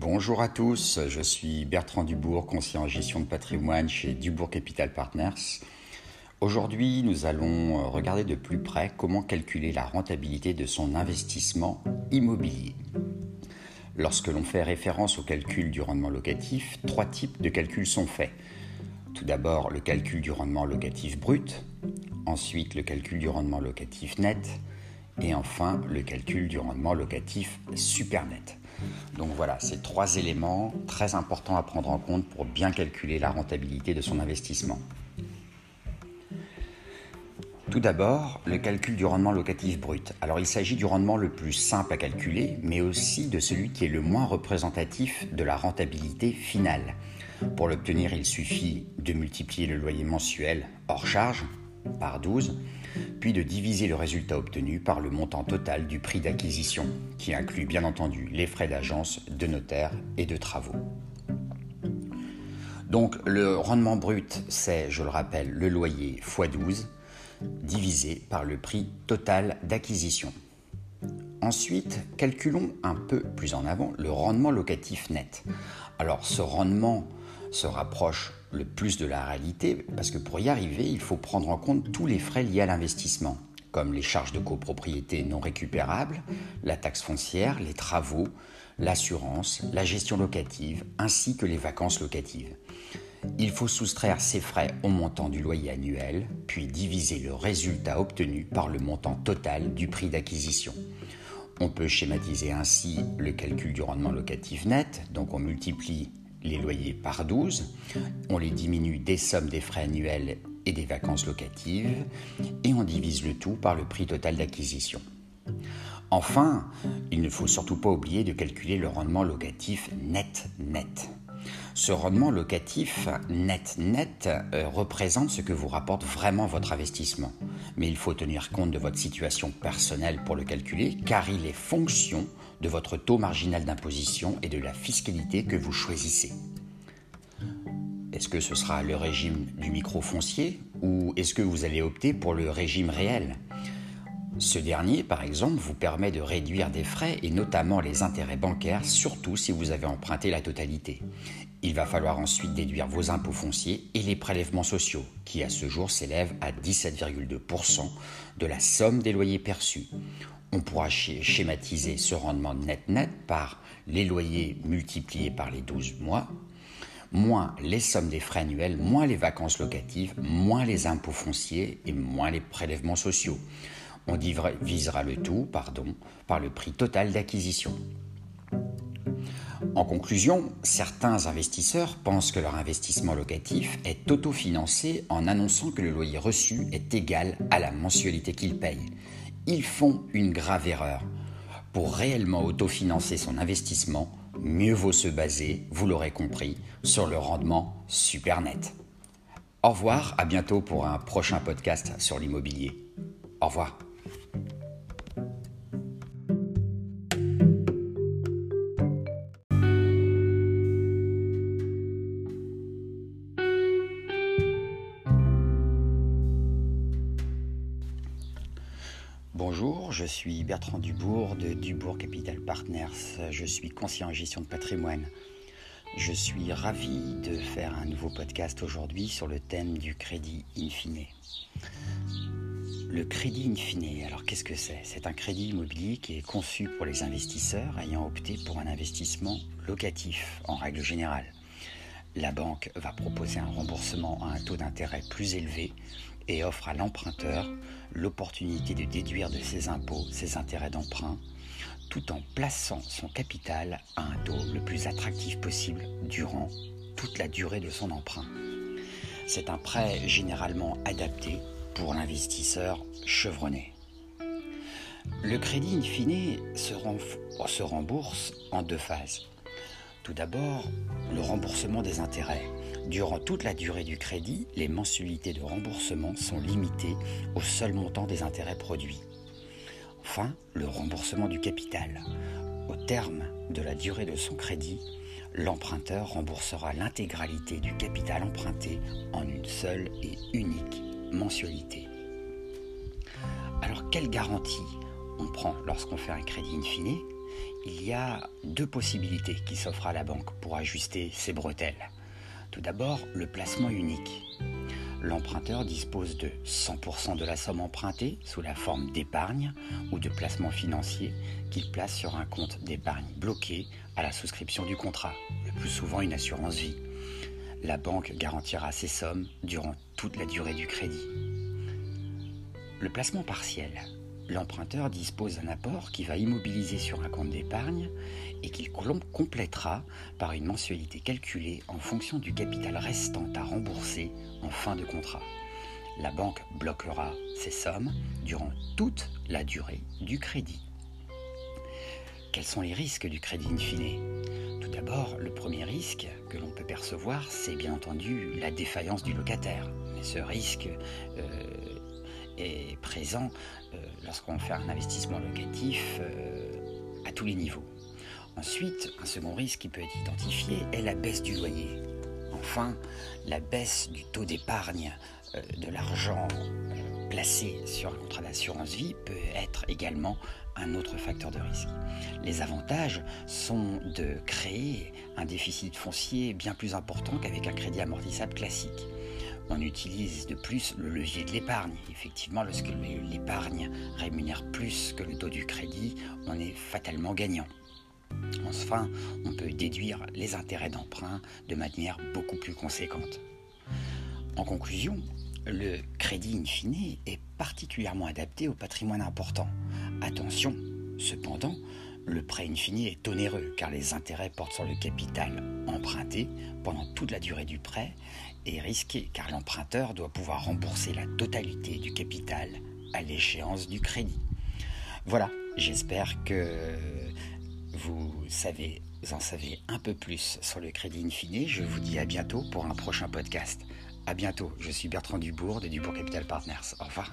Bonjour à tous, je suis Bertrand Dubourg, conseiller en gestion de patrimoine chez Dubourg Capital Partners. Aujourd'hui, nous allons regarder de plus près comment calculer la rentabilité de son investissement immobilier. Lorsque l'on fait référence au calcul du rendement locatif, trois types de calculs sont faits. Tout d'abord, le calcul du rendement locatif brut, ensuite le calcul du rendement locatif net, et enfin le calcul du rendement locatif super net. Donc voilà, c'est trois éléments très importants à prendre en compte pour bien calculer la rentabilité de son investissement. Tout d'abord, le calcul du rendement locatif brut. Alors il s'agit du rendement le plus simple à calculer, mais aussi de celui qui est le moins représentatif de la rentabilité finale. Pour l'obtenir, il suffit de multiplier le loyer mensuel hors charge par 12 puis de diviser le résultat obtenu par le montant total du prix d'acquisition, qui inclut bien entendu les frais d'agence, de notaire et de travaux. Donc le rendement brut, c'est, je le rappelle, le loyer x 12 divisé par le prix total d'acquisition. Ensuite, calculons un peu plus en avant le rendement locatif net. Alors ce rendement se rapproche le plus de la réalité, parce que pour y arriver, il faut prendre en compte tous les frais liés à l'investissement, comme les charges de copropriété non récupérables, la taxe foncière, les travaux, l'assurance, la gestion locative, ainsi que les vacances locatives. Il faut soustraire ces frais au montant du loyer annuel, puis diviser le résultat obtenu par le montant total du prix d'acquisition. On peut schématiser ainsi le calcul du rendement locatif net, donc on multiplie les loyers par 12, on les diminue des sommes des frais annuels et des vacances locatives, et on divise le tout par le prix total d'acquisition. Enfin, il ne faut surtout pas oublier de calculer le rendement locatif net-net. Ce rendement locatif net-net euh, représente ce que vous rapporte vraiment votre investissement. Mais il faut tenir compte de votre situation personnelle pour le calculer car il est fonction de votre taux marginal d'imposition et de la fiscalité que vous choisissez. Est-ce que ce sera le régime du micro-foncier ou est-ce que vous allez opter pour le régime réel? Ce dernier, par exemple, vous permet de réduire des frais et notamment les intérêts bancaires, surtout si vous avez emprunté la totalité. Il va falloir ensuite déduire vos impôts fonciers et les prélèvements sociaux, qui à ce jour s'élèvent à 17,2% de la somme des loyers perçus. On pourra schématiser ce rendement net-net par les loyers multipliés par les 12 mois, moins les sommes des frais annuels, moins les vacances locatives, moins les impôts fonciers et moins les prélèvements sociaux. On divisera le tout par le prix total d'acquisition. En conclusion, certains investisseurs pensent que leur investissement locatif est autofinancé en annonçant que le loyer reçu est égal à la mensualité qu'ils payent. Ils font une grave erreur. Pour réellement autofinancer son investissement, mieux vaut se baser, vous l'aurez compris, sur le rendement super net. Au revoir, à bientôt pour un prochain podcast sur l'immobilier. Au revoir. Bonjour, je suis Bertrand Dubourg de Dubourg Capital Partners. Je suis conseiller en gestion de patrimoine. Je suis ravi de faire un nouveau podcast aujourd'hui sur le thème du crédit in fine. Le crédit in fine, alors qu'est-ce que c'est? C'est un crédit immobilier qui est conçu pour les investisseurs ayant opté pour un investissement locatif en règle générale. La banque va proposer un remboursement à un taux d'intérêt plus élevé et offre à l'emprunteur l'opportunité de déduire de ses impôts ses intérêts d'emprunt tout en plaçant son capital à un taux le plus attractif possible durant toute la durée de son emprunt. C'est un prêt généralement adapté pour l'investisseur chevronné. Le crédit in fine se, se rembourse en deux phases. Tout d'abord, le remboursement des intérêts. Durant toute la durée du crédit, les mensualités de remboursement sont limitées au seul montant des intérêts produits. Enfin, le remboursement du capital. Au terme de la durée de son crédit, l'emprunteur remboursera l'intégralité du capital emprunté en une seule et unique mensualité. Alors, quelle garantie on prend lorsqu'on fait un crédit in fine? Il y a deux possibilités qui s'offrent à la banque pour ajuster ses bretelles. Tout d'abord, le placement unique. L'emprunteur dispose de 100% de la somme empruntée sous la forme d'épargne ou de placement financier qu'il place sur un compte d'épargne bloqué à la souscription du contrat, le plus souvent une assurance vie. La banque garantira ces sommes durant toute la durée du crédit. Le placement partiel l'emprunteur dispose d'un apport qui va immobiliser sur un compte d'épargne et qu'il complétera par une mensualité calculée en fonction du capital restant à rembourser en fin de contrat. La banque bloquera ces sommes durant toute la durée du crédit. Quels sont les risques du crédit in fine? Tout d'abord, le premier risque que l'on peut percevoir, c'est bien entendu la défaillance du locataire. Mais ce risque euh, présent euh, lorsqu'on fait un investissement locatif euh, à tous les niveaux. Ensuite, un second risque qui peut être identifié est la baisse du loyer. Enfin, la baisse du taux d'épargne euh, de l'argent placé sur un contrat d'assurance vie peut être également un autre facteur de risque. Les avantages sont de créer un déficit foncier bien plus important qu'avec un crédit amortissable classique on utilise de plus le levier de l'épargne. Effectivement, lorsque l'épargne rémunère plus que le taux du crédit, on est fatalement gagnant. Enfin, on peut déduire les intérêts d'emprunt de manière beaucoup plus conséquente. En conclusion, le crédit in fine est particulièrement adapté au patrimoine important. Attention, cependant, le prêt in fine est onéreux car les intérêts portent sur le capital emprunté pendant toute la durée du prêt et risqué car l'emprunteur doit pouvoir rembourser la totalité du capital à l'échéance du crédit. Voilà, j'espère que vous savez, en savez un peu plus sur le crédit in fine. Je vous dis à bientôt pour un prochain podcast. À bientôt, je suis Bertrand Dubourg de Dubourg Capital Partners. Au revoir.